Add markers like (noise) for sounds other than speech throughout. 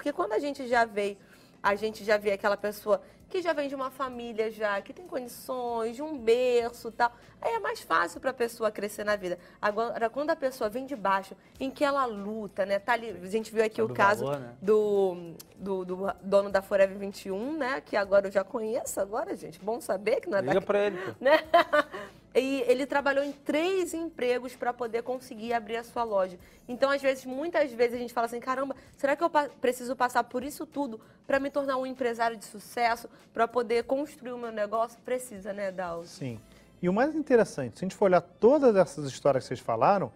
Porque quando a gente já vê, a gente já vê aquela pessoa que já vem de uma família já, que tem condições, de um berço e tal, aí é mais fácil para a pessoa crescer na vida. Agora, quando a pessoa vem de baixo, em que ela luta, né? Tá ali, a gente viu aqui é o caso valor, né? do, do, do, dono da Forever 21, né? Que agora eu já conheço, agora, gente. Bom saber que não é Liga para ele. (laughs) Né? E ele trabalhou em três empregos para poder conseguir abrir a sua loja. Então, às vezes, muitas vezes a gente fala assim: caramba, será que eu preciso passar por isso tudo para me tornar um empresário de sucesso, para poder construir o meu negócio? Precisa, né, Dal? Sim. E o mais interessante, se a gente for olhar todas essas histórias que vocês falaram,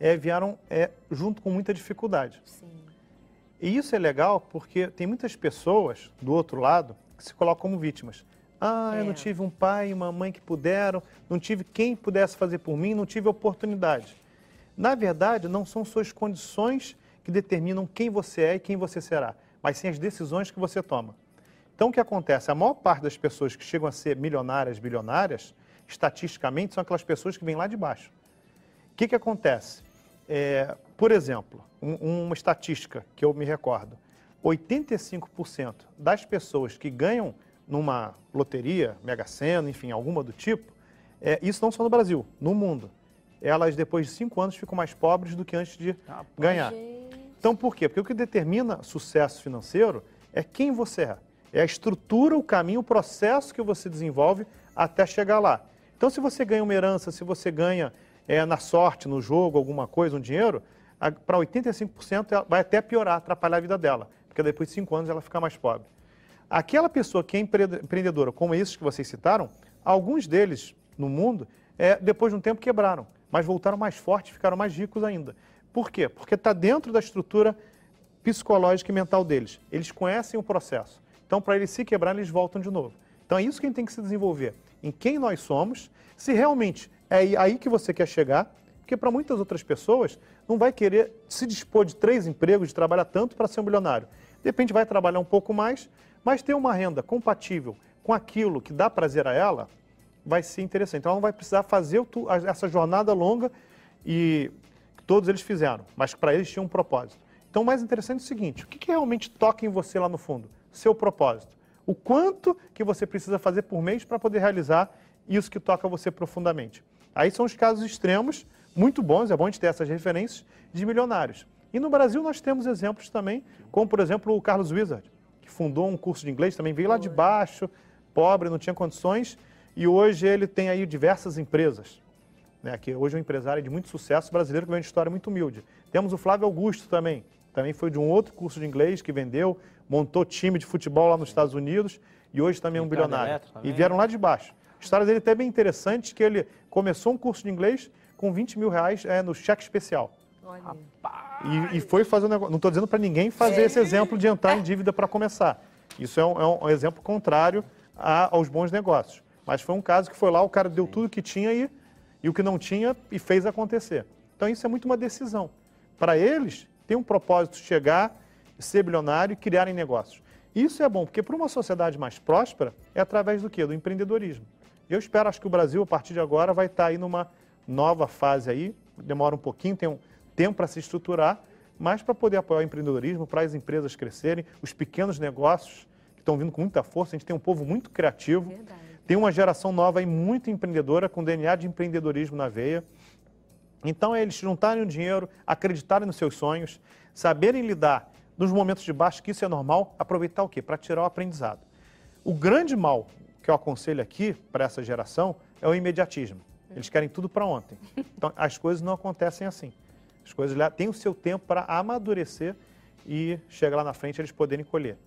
é, vieram é, junto com muita dificuldade. Sim. E isso é legal porque tem muitas pessoas do outro lado que se colocam como vítimas. Ah, é. eu não é. tive um pai e uma mãe que puderam, não tive quem pudesse fazer por mim, não tive oportunidade. Na verdade, não são suas condições que determinam quem você é e quem você será, mas sim as decisões que você toma. Então, o que acontece? A maior parte das pessoas que chegam a ser milionárias, bilionárias, estatisticamente, são aquelas pessoas que vêm lá de baixo. O que, que acontece? É, por exemplo, um, uma estatística que eu me recordo: 85% das pessoas que ganham numa loteria, Mega Sena, enfim, alguma do tipo, é, isso não só no Brasil, no mundo. Elas, depois de cinco anos, ficam mais pobres do que antes de ah, ganhar. Gente. Então, por quê? Porque o que determina sucesso financeiro é quem você é. É a estrutura, o caminho, o processo que você desenvolve até chegar lá. Então, se você ganha uma herança, se você ganha é, na sorte, no jogo, alguma coisa, um dinheiro, para 85% vai até piorar, atrapalhar a vida dela. Porque depois de cinco anos ela fica mais pobre. Aquela pessoa que é empreendedora, como esses que vocês citaram, alguns deles no mundo, é, depois de um tempo quebraram, mas voltaram mais fortes, ficaram mais ricos ainda. Por quê? Porque está dentro da estrutura psicológica e mental deles. Eles conhecem o processo. Então, para eles se quebrarem, eles voltam de novo. Então, é isso que a gente tem que se desenvolver. Em quem nós somos, se realmente é aí que você quer chegar, porque para muitas outras pessoas, não vai querer se dispor de três empregos, de trabalhar tanto para ser um milionário. De repente, vai trabalhar um pouco mais, mas ter uma renda compatível com aquilo que dá prazer a ela, vai ser interessante. Então ela não vai precisar fazer essa jornada longa e todos eles fizeram, mas para eles tinha um propósito. Então o mais interessante é o seguinte, o que, que realmente toca em você lá no fundo? Seu propósito. O quanto que você precisa fazer por mês para poder realizar isso que toca você profundamente. Aí são os casos extremos, muito bons, é bom a gente ter essas referências, de milionários. E no Brasil nós temos exemplos também, como por exemplo o Carlos Wizard que fundou um curso de inglês, também veio lá de baixo, pobre, não tinha condições, e hoje ele tem aí diversas empresas. Né, que hoje é um empresário de muito sucesso brasileiro que vem de história muito humilde. Temos o Flávio Augusto também, também foi de um outro curso de inglês que vendeu, montou time de futebol lá nos Estados Unidos e hoje também é um bilionário. E vieram lá de baixo. A história dele é até bem interessante, que ele começou um curso de inglês com 20 mil reais é, no cheque especial. E, e, foi fazer um negócio. Não estou dizendo para ninguém fazer é. esse exemplo de entrar em dívida para começar. Isso é um, é um exemplo contrário a, aos bons negócios. Mas foi um caso que foi lá, o cara deu tudo que tinha e, e o que não tinha e fez acontecer. Então isso é muito uma decisão. Para eles, tem um propósito chegar, ser bilionário e criarem negócios. Isso é bom, porque para uma sociedade mais próspera é através do quê? Do empreendedorismo. Eu espero, acho que o Brasil, a partir de agora, vai estar aí numa nova fase aí, demora um pouquinho, tem um, tempo para se estruturar, mas para poder apoiar o empreendedorismo, para as empresas crescerem, os pequenos negócios que estão vindo com muita força. A gente tem um povo muito criativo, Verdade. tem uma geração nova aí muito empreendedora, com DNA de empreendedorismo na veia. Então é eles juntarem o dinheiro, acreditarem nos seus sonhos, saberem lidar nos momentos de baixo, que isso é normal, aproveitar o quê? Para tirar o aprendizado. O grande mal que eu aconselho aqui para essa geração é o imediatismo. Eles querem tudo para ontem. (laughs) Então as coisas não acontecem assim. As coisas lá têm o seu tempo para amadurecer e chegar lá na frente eles poderem colher.